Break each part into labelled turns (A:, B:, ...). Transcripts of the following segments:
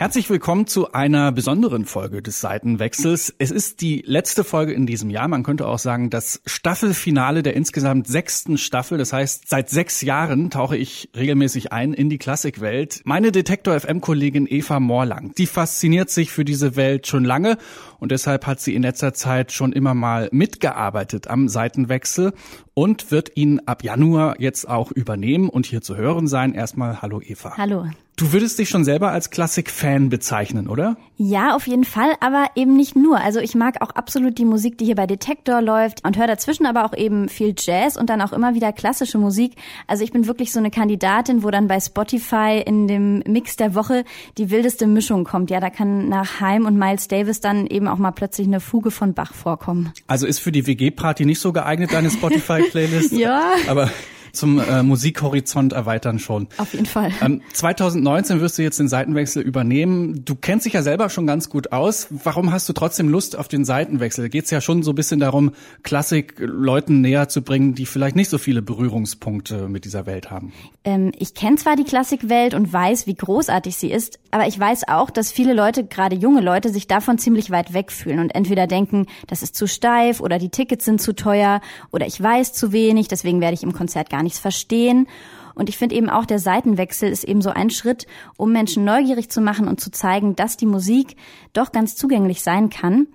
A: Herzlich willkommen zu einer besonderen Folge des Seitenwechsels. Es ist die letzte Folge in diesem Jahr. Man könnte auch sagen, das Staffelfinale der insgesamt sechsten Staffel. Das heißt, seit sechs Jahren tauche ich regelmäßig ein in die Klassikwelt. Meine Detektor FM Kollegin Eva Morlang, die fasziniert sich für diese Welt schon lange und deshalb hat sie in letzter Zeit schon immer mal mitgearbeitet am Seitenwechsel und wird ihn ab Januar jetzt auch übernehmen und hier zu hören sein. Erstmal hallo Eva.
B: Hallo.
A: Du würdest dich schon selber als Klassik-Fan bezeichnen, oder?
B: Ja, auf jeden Fall, aber eben nicht nur. Also ich mag auch absolut die Musik, die hier bei Detektor läuft und höre dazwischen aber auch eben viel Jazz und dann auch immer wieder klassische Musik. Also ich bin wirklich so eine Kandidatin, wo dann bei Spotify in dem Mix der Woche die wildeste Mischung kommt. Ja, da kann nach Heim und Miles Davis dann eben auch mal plötzlich eine Fuge von Bach vorkommen.
A: Also ist für die WG-Party nicht so geeignet, deine Spotify-Playlist?
B: ja.
A: Aber zum äh, Musikhorizont erweitern schon.
B: Auf jeden Fall.
A: Ähm, 2019 wirst du jetzt den Seitenwechsel übernehmen. Du kennst dich ja selber schon ganz gut aus. Warum hast du trotzdem Lust auf den Seitenwechsel? Geht es ja schon so ein bisschen darum, Klassik Leuten näher zu bringen, die vielleicht nicht so viele Berührungspunkte mit dieser Welt haben.
B: Ähm, ich kenne zwar die Klassikwelt und weiß, wie großartig sie ist, aber ich weiß auch, dass viele Leute, gerade junge Leute, sich davon ziemlich weit wegfühlen und entweder denken, das ist zu steif oder die Tickets sind zu teuer oder ich weiß zu wenig, deswegen werde ich im Konzert gar nichts verstehen. Und ich finde eben auch, der Seitenwechsel ist eben so ein Schritt, um Menschen neugierig zu machen und zu zeigen, dass die Musik doch ganz zugänglich sein kann.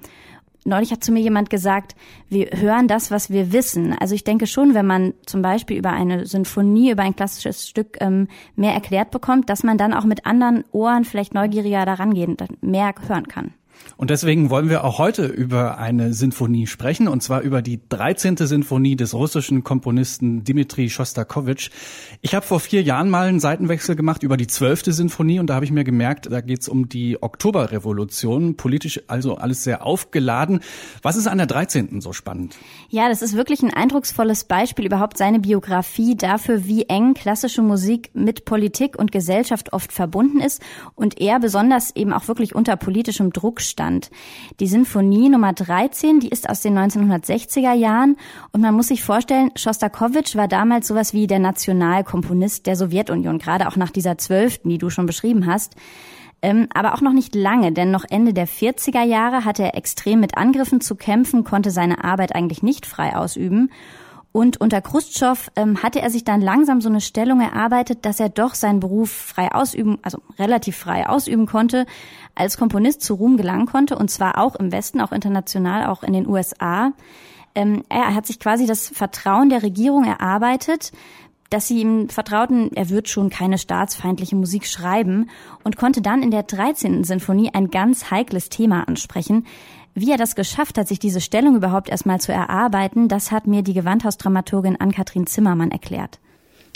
B: Neulich hat zu mir jemand gesagt, wir hören das, was wir wissen. Also ich denke schon, wenn man zum Beispiel über eine Sinfonie, über ein klassisches Stück ähm, mehr erklärt bekommt, dass man dann auch mit anderen Ohren vielleicht neugieriger daran gehen, mehr hören kann.
A: Und deswegen wollen wir auch heute über eine Sinfonie sprechen, und zwar über die 13. Sinfonie des russischen Komponisten Dmitri Schostakowitsch. Ich habe vor vier Jahren mal einen Seitenwechsel gemacht über die 12. Sinfonie und da habe ich mir gemerkt, da geht es um die Oktoberrevolution, politisch also alles sehr aufgeladen. Was ist an der 13. so spannend?
B: Ja, das ist wirklich ein eindrucksvolles Beispiel, überhaupt seine Biografie dafür, wie eng klassische Musik mit Politik und Gesellschaft oft verbunden ist und er besonders eben auch wirklich unter politischem Druck stand. Die Sinfonie Nummer 13, die ist aus den 1960er Jahren und man muss sich vorstellen, Schostakowitsch war damals sowas wie der Nationalkomponist der Sowjetunion, gerade auch nach dieser zwölften, die du schon beschrieben hast. Ähm, aber auch noch nicht lange, denn noch Ende der 40er Jahre hatte er extrem mit Angriffen zu kämpfen, konnte seine Arbeit eigentlich nicht frei ausüben. Und unter Khrushchev ähm, hatte er sich dann langsam so eine Stellung erarbeitet, dass er doch seinen Beruf frei ausüben, also relativ frei ausüben konnte, als Komponist zu Ruhm gelangen konnte, und zwar auch im Westen, auch international, auch in den USA. Ähm, er hat sich quasi das Vertrauen der Regierung erarbeitet, dass sie ihm vertrauten, er wird schon keine staatsfeindliche Musik schreiben und konnte dann in der 13. Sinfonie ein ganz heikles Thema ansprechen, wie er das geschafft hat, sich diese Stellung überhaupt erstmal zu erarbeiten, das hat mir die Gewandhausdramaturgin Ann-Kathrin Zimmermann erklärt.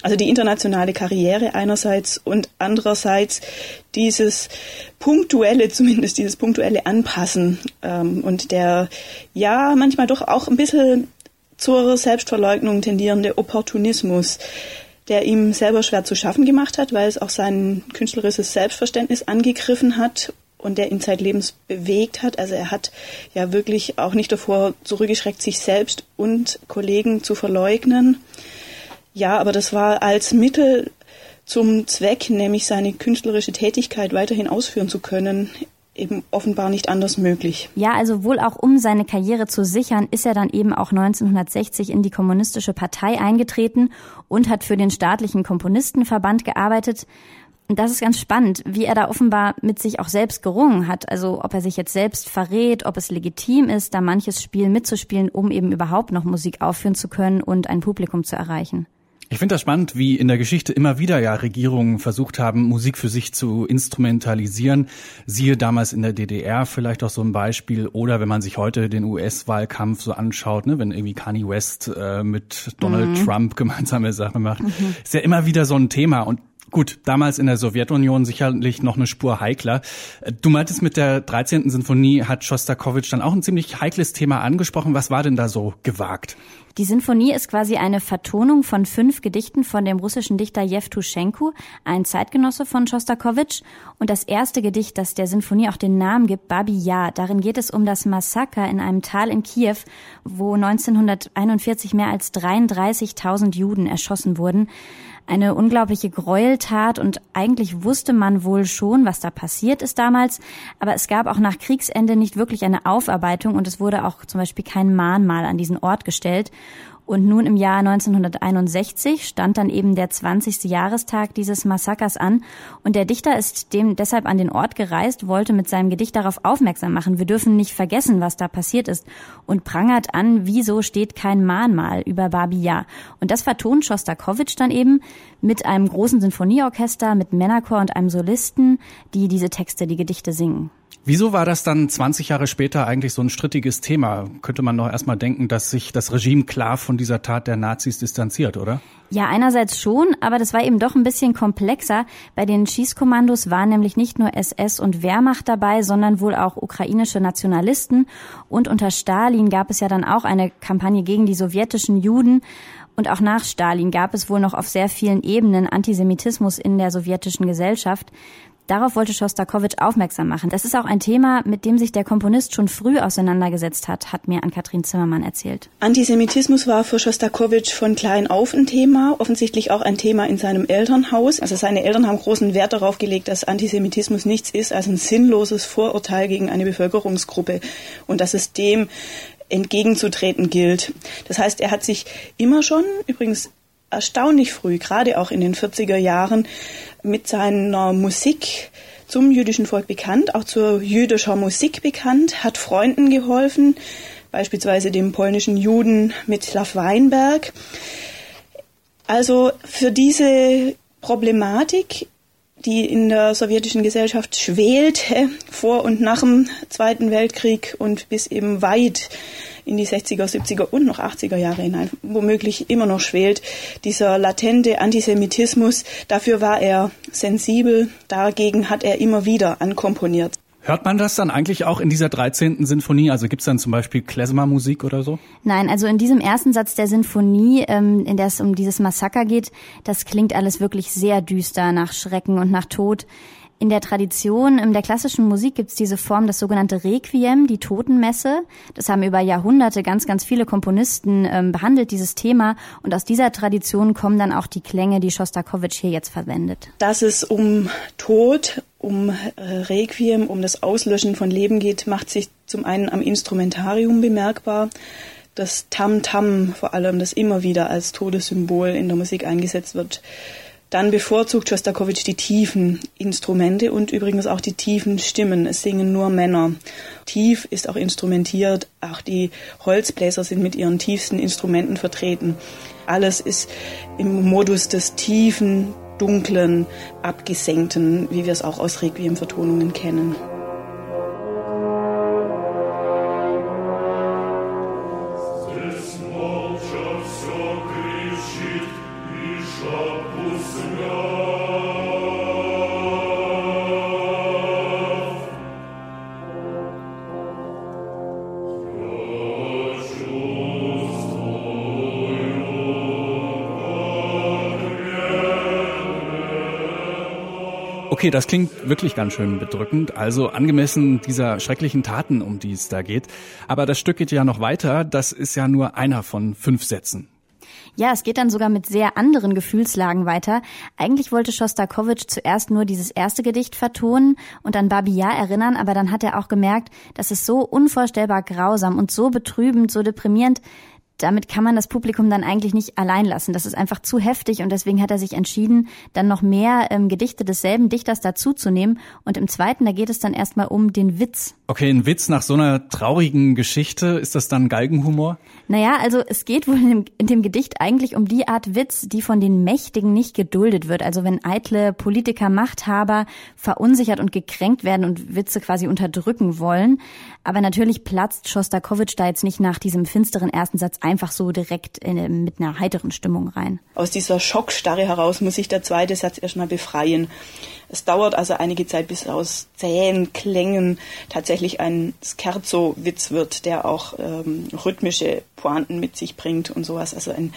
C: Also die internationale Karriere einerseits und andererseits dieses punktuelle, zumindest dieses punktuelle Anpassen ähm, und der ja manchmal doch auch ein bisschen zur Selbstverleugnung tendierende Opportunismus, der ihm selber schwer zu schaffen gemacht hat, weil es auch sein künstlerisches Selbstverständnis angegriffen hat und der ihn zeitlebens bewegt hat. Also er hat ja wirklich auch nicht davor zurückgeschreckt, sich selbst und Kollegen zu verleugnen. Ja, aber das war als Mittel zum Zweck, nämlich seine künstlerische Tätigkeit weiterhin ausführen zu können, eben offenbar nicht anders möglich.
B: Ja, also wohl auch um seine Karriere zu sichern, ist er dann eben auch 1960 in die kommunistische Partei eingetreten und hat für den staatlichen Komponistenverband gearbeitet. Das ist ganz spannend, wie er da offenbar mit sich auch selbst gerungen hat. Also ob er sich jetzt selbst verrät, ob es legitim ist, da manches Spiel mitzuspielen, um eben überhaupt noch Musik aufführen zu können und ein Publikum zu erreichen.
A: Ich finde das spannend, wie in der Geschichte immer wieder ja Regierungen versucht haben, Musik für sich zu instrumentalisieren. Siehe damals in der DDR vielleicht auch so ein Beispiel. Oder wenn man sich heute den US-Wahlkampf so anschaut, ne, wenn irgendwie Kanye West äh, mit Donald mhm. Trump gemeinsame Sachen macht, mhm. ist ja immer wieder so ein Thema. Und Gut, damals in der Sowjetunion sicherlich noch eine Spur heikler. Du meintest, mit der 13. Sinfonie hat Schostakowitsch dann auch ein ziemlich heikles Thema angesprochen. Was war denn da so gewagt?
B: Die Sinfonie ist quasi eine Vertonung von fünf Gedichten von dem russischen Dichter Jewtuschenko, ein Zeitgenosse von Schostakowitsch. Und das erste Gedicht, das der Sinfonie auch den Namen gibt, Babi Ya, darin geht es um das Massaker in einem Tal in Kiew, wo 1941 mehr als 33.000 Juden erschossen wurden eine unglaubliche Gräueltat und eigentlich wusste man wohl schon, was da passiert ist damals, aber es gab auch nach Kriegsende nicht wirklich eine Aufarbeitung und es wurde auch zum Beispiel kein Mahnmal an diesen Ort gestellt. Und nun im Jahr 1961 stand dann eben der 20. Jahrestag dieses Massakers an. Und der Dichter ist dem deshalb an den Ort gereist, wollte mit seinem Gedicht darauf aufmerksam machen. Wir dürfen nicht vergessen, was da passiert ist. Und prangert an, wieso steht kein Mahnmal über Babi Yar. Und das vertont Schostakowitsch dann eben mit einem großen Sinfonieorchester, mit Männerchor und einem Solisten, die diese Texte, die Gedichte singen.
A: Wieso war das dann 20 Jahre später eigentlich so ein strittiges Thema? Könnte man noch erstmal denken, dass sich das Regime klar von dieser Tat der Nazis distanziert, oder?
B: Ja, einerseits schon, aber das war eben doch ein bisschen komplexer. Bei den Schießkommandos waren nämlich nicht nur SS und Wehrmacht dabei, sondern wohl auch ukrainische Nationalisten. Und unter Stalin gab es ja dann auch eine Kampagne gegen die sowjetischen Juden. Und auch nach Stalin gab es wohl noch auf sehr vielen Ebenen Antisemitismus in der sowjetischen Gesellschaft. Darauf wollte Schostakowitsch aufmerksam machen. Das ist auch ein Thema, mit dem sich der Komponist schon früh auseinandergesetzt hat, hat mir Ann-Kathrin Zimmermann erzählt.
C: Antisemitismus war für Schostakowitsch von klein auf ein Thema, offensichtlich auch ein Thema in seinem Elternhaus. Also seine Eltern haben großen Wert darauf gelegt, dass Antisemitismus nichts ist als ein sinnloses Vorurteil gegen eine Bevölkerungsgruppe und dass es dem entgegenzutreten gilt. Das heißt, er hat sich immer schon, übrigens erstaunlich früh, gerade auch in den 40er Jahren, mit seiner Musik zum jüdischen Volk bekannt, auch zur jüdischer Musik bekannt, hat Freunden geholfen, beispielsweise dem polnischen Juden Mitzlav Weinberg. Also für diese Problematik, die in der sowjetischen Gesellschaft schwelte, vor und nach dem Zweiten Weltkrieg und bis eben weit in die 60er, 70er und noch 80er Jahre hinein womöglich immer noch schwelt. Dieser latente Antisemitismus, dafür war er sensibel, dagegen hat er immer wieder ankomponiert.
A: Hört man das dann eigentlich auch in dieser 13. Sinfonie? Also gibt es dann zum Beispiel Klezmer-Musik oder so?
B: Nein, also in diesem ersten Satz der Sinfonie, ähm, in der es um dieses Massaker geht, das klingt alles wirklich sehr düster nach Schrecken und nach Tod. In der Tradition, der klassischen Musik gibt es diese Form, das sogenannte Requiem, die Totenmesse. Das haben über Jahrhunderte ganz, ganz viele Komponisten ähm, behandelt, dieses Thema. Und aus dieser Tradition kommen dann auch die Klänge, die Schostakowitsch hier jetzt verwendet.
C: Dass es um Tod, um äh, Requiem, um das Auslöschen von Leben geht, macht sich zum einen am Instrumentarium bemerkbar. Das Tam-Tam vor allem, das immer wieder als Todessymbol in der Musik eingesetzt wird dann bevorzugt Schostakowitsch die tiefen Instrumente und übrigens auch die tiefen Stimmen. Es singen nur Männer. Tief ist auch instrumentiert. Auch die Holzbläser sind mit ihren tiefsten Instrumenten vertreten. Alles ist im Modus des tiefen, dunklen, abgesenkten, wie wir es auch aus Requiem-Vertonungen kennen.
A: Okay, das klingt wirklich ganz schön bedrückend. Also angemessen dieser schrecklichen Taten, um die es da geht. Aber das Stück geht ja noch weiter. Das ist ja nur einer von fünf Sätzen.
B: Ja, es geht dann sogar mit sehr anderen Gefühlslagen weiter. Eigentlich wollte Schostakowitsch zuerst nur dieses erste Gedicht vertonen und an Babi Yar erinnern, aber dann hat er auch gemerkt, dass es so unvorstellbar grausam und so betrübend, so deprimierend, damit kann man das Publikum dann eigentlich nicht allein lassen. Das ist einfach zu heftig und deswegen hat er sich entschieden, dann noch mehr ähm, Gedichte desselben Dichters dazuzunehmen. Und im zweiten, da geht es dann erstmal um den Witz.
A: Okay, ein Witz nach so einer traurigen Geschichte, ist das dann Galgenhumor?
B: Naja, also es geht wohl in dem, in dem Gedicht eigentlich um die Art Witz, die von den Mächtigen nicht geduldet wird. Also wenn eitle Politiker, Machthaber verunsichert und gekränkt werden und Witze quasi unterdrücken wollen. Aber natürlich platzt Schostakowitsch da jetzt nicht nach diesem finsteren ersten Satz einfach so direkt in, mit einer heiteren Stimmung rein.
C: Aus dieser Schockstarre heraus muss sich der zweite Satz erstmal befreien. Es dauert also einige Zeit, bis aus zähen Klängen tatsächlich ein Scherzo-Witz wird, der auch ähm, rhythmische Pointen mit sich bringt und sowas. Also ein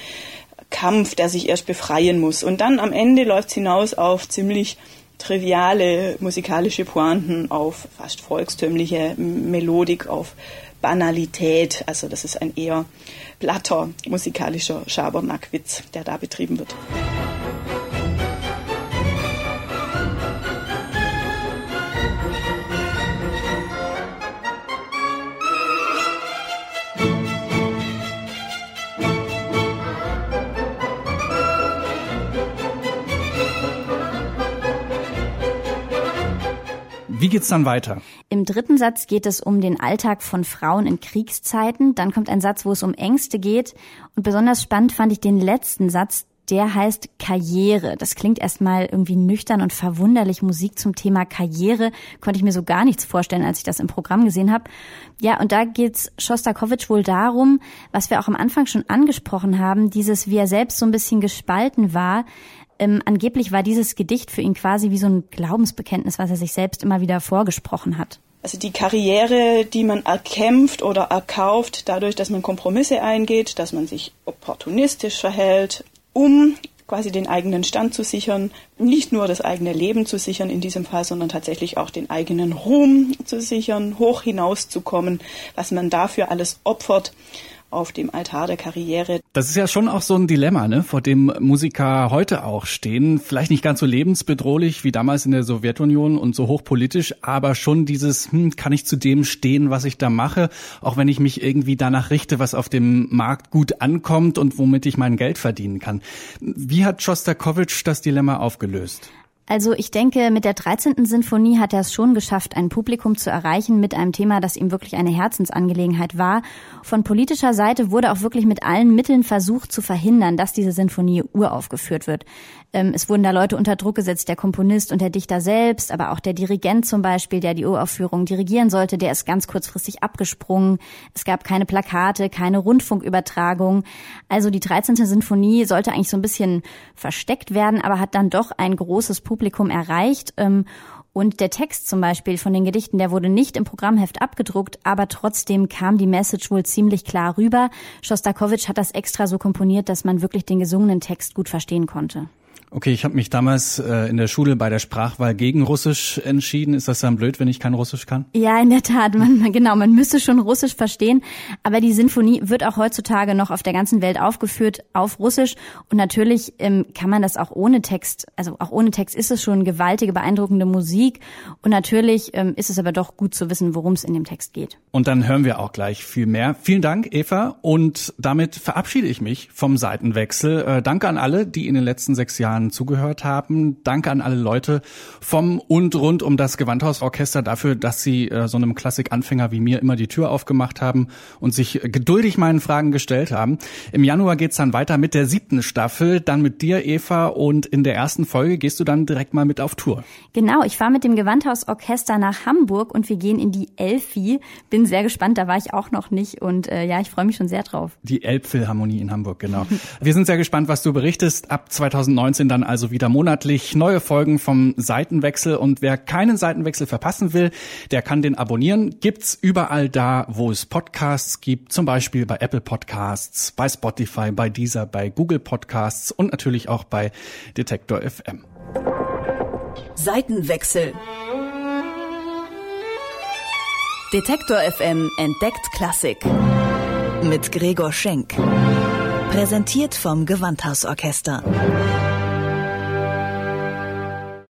C: Kampf, der sich erst befreien muss. Und dann am Ende läuft es hinaus auf ziemlich triviale musikalische Pointen, auf fast volkstümliche Melodik, auf Banalität. Also das ist ein eher platter musikalischer Schabernackwitz, der da betrieben wird.
A: Wie geht's dann weiter?
B: Im dritten Satz geht es um den Alltag von Frauen in Kriegszeiten. Dann kommt ein Satz, wo es um Ängste geht. Und besonders spannend fand ich den letzten Satz. Der heißt Karriere. Das klingt erstmal irgendwie nüchtern und verwunderlich. Musik zum Thema Karriere konnte ich mir so gar nichts vorstellen, als ich das im Programm gesehen habe. Ja, und da geht's Schostakowitsch wohl darum, was wir auch am Anfang schon angesprochen haben, dieses, wie er selbst so ein bisschen gespalten war, ähm, angeblich war dieses Gedicht für ihn quasi wie so ein Glaubensbekenntnis, was er sich selbst immer wieder vorgesprochen hat.
C: Also die Karriere, die man erkämpft oder erkauft, dadurch, dass man Kompromisse eingeht, dass man sich opportunistisch verhält, um quasi den eigenen Stand zu sichern, nicht nur das eigene Leben zu sichern in diesem Fall, sondern tatsächlich auch den eigenen Ruhm zu sichern, hoch hinauszukommen, was man dafür alles opfert auf dem Altar der Karriere.
A: Das ist ja schon auch so ein Dilemma, ne, vor dem Musiker heute auch stehen. Vielleicht nicht ganz so lebensbedrohlich wie damals in der Sowjetunion und so hochpolitisch, aber schon dieses, hm, kann ich zu dem stehen, was ich da mache, auch wenn ich mich irgendwie danach richte, was auf dem Markt gut ankommt und womit ich mein Geld verdienen kann. Wie hat Schostakowitsch das Dilemma aufgelöst?
B: Also ich denke, mit der 13. Sinfonie hat er es schon geschafft, ein Publikum zu erreichen mit einem Thema, das ihm wirklich eine Herzensangelegenheit war. Von politischer Seite wurde auch wirklich mit allen Mitteln versucht zu verhindern, dass diese Sinfonie uraufgeführt wird. Ähm, es wurden da Leute unter Druck gesetzt, der Komponist und der Dichter selbst, aber auch der Dirigent zum Beispiel, der die Uraufführung dirigieren sollte, der ist ganz kurzfristig abgesprungen. Es gab keine Plakate, keine Rundfunkübertragung. Also die 13. Sinfonie sollte eigentlich so ein bisschen versteckt werden, aber hat dann doch ein großes Publikum erreicht. Ähm, und der Text zum Beispiel von den Gedichten, der wurde nicht im Programmheft abgedruckt, aber trotzdem kam die Message wohl ziemlich klar rüber. Schostakowitsch hat das extra so komponiert, dass man wirklich den gesungenen Text gut verstehen konnte.
A: Okay, ich habe mich damals äh, in der Schule bei der Sprachwahl gegen Russisch entschieden. Ist das dann blöd, wenn ich kein Russisch kann?
B: Ja, in der Tat. Man, genau, man müsste schon Russisch verstehen. Aber die Sinfonie wird auch heutzutage noch auf der ganzen Welt aufgeführt auf Russisch. Und natürlich ähm, kann man das auch ohne Text, also auch ohne Text ist es schon gewaltige, beeindruckende Musik. Und natürlich ähm, ist es aber doch gut zu wissen, worum es in dem Text geht.
A: Und dann hören wir auch gleich viel mehr. Vielen Dank, Eva. Und damit verabschiede ich mich vom Seitenwechsel. Äh, danke an alle, die in den letzten sechs Jahren Jahren zugehört haben. Danke an alle Leute vom und rund um das Gewandhausorchester dafür, dass sie äh, so einem Klassikanfänger wie mir immer die Tür aufgemacht haben und sich geduldig meinen Fragen gestellt haben. Im Januar geht's dann weiter mit der siebten Staffel, dann mit dir, Eva, und in der ersten Folge gehst du dann direkt mal mit auf Tour.
B: Genau, ich fahre mit dem Gewandhausorchester nach Hamburg und wir gehen in die Elfi. Bin sehr gespannt, da war ich auch noch nicht und äh, ja, ich freue mich schon sehr drauf.
A: Die Elbphilharmonie in Hamburg, genau. wir sind sehr gespannt, was du berichtest. Ab 2019 dann also wieder monatlich neue Folgen vom Seitenwechsel und wer keinen Seitenwechsel verpassen will, der kann den abonnieren. Gibt's überall da, wo es Podcasts gibt, zum Beispiel bei Apple Podcasts, bei Spotify, bei Deezer, bei Google Podcasts und natürlich auch bei Detektor FM.
D: Seitenwechsel. Detektor FM entdeckt Klassik. Mit Gregor Schenk. Präsentiert vom Gewandhausorchester.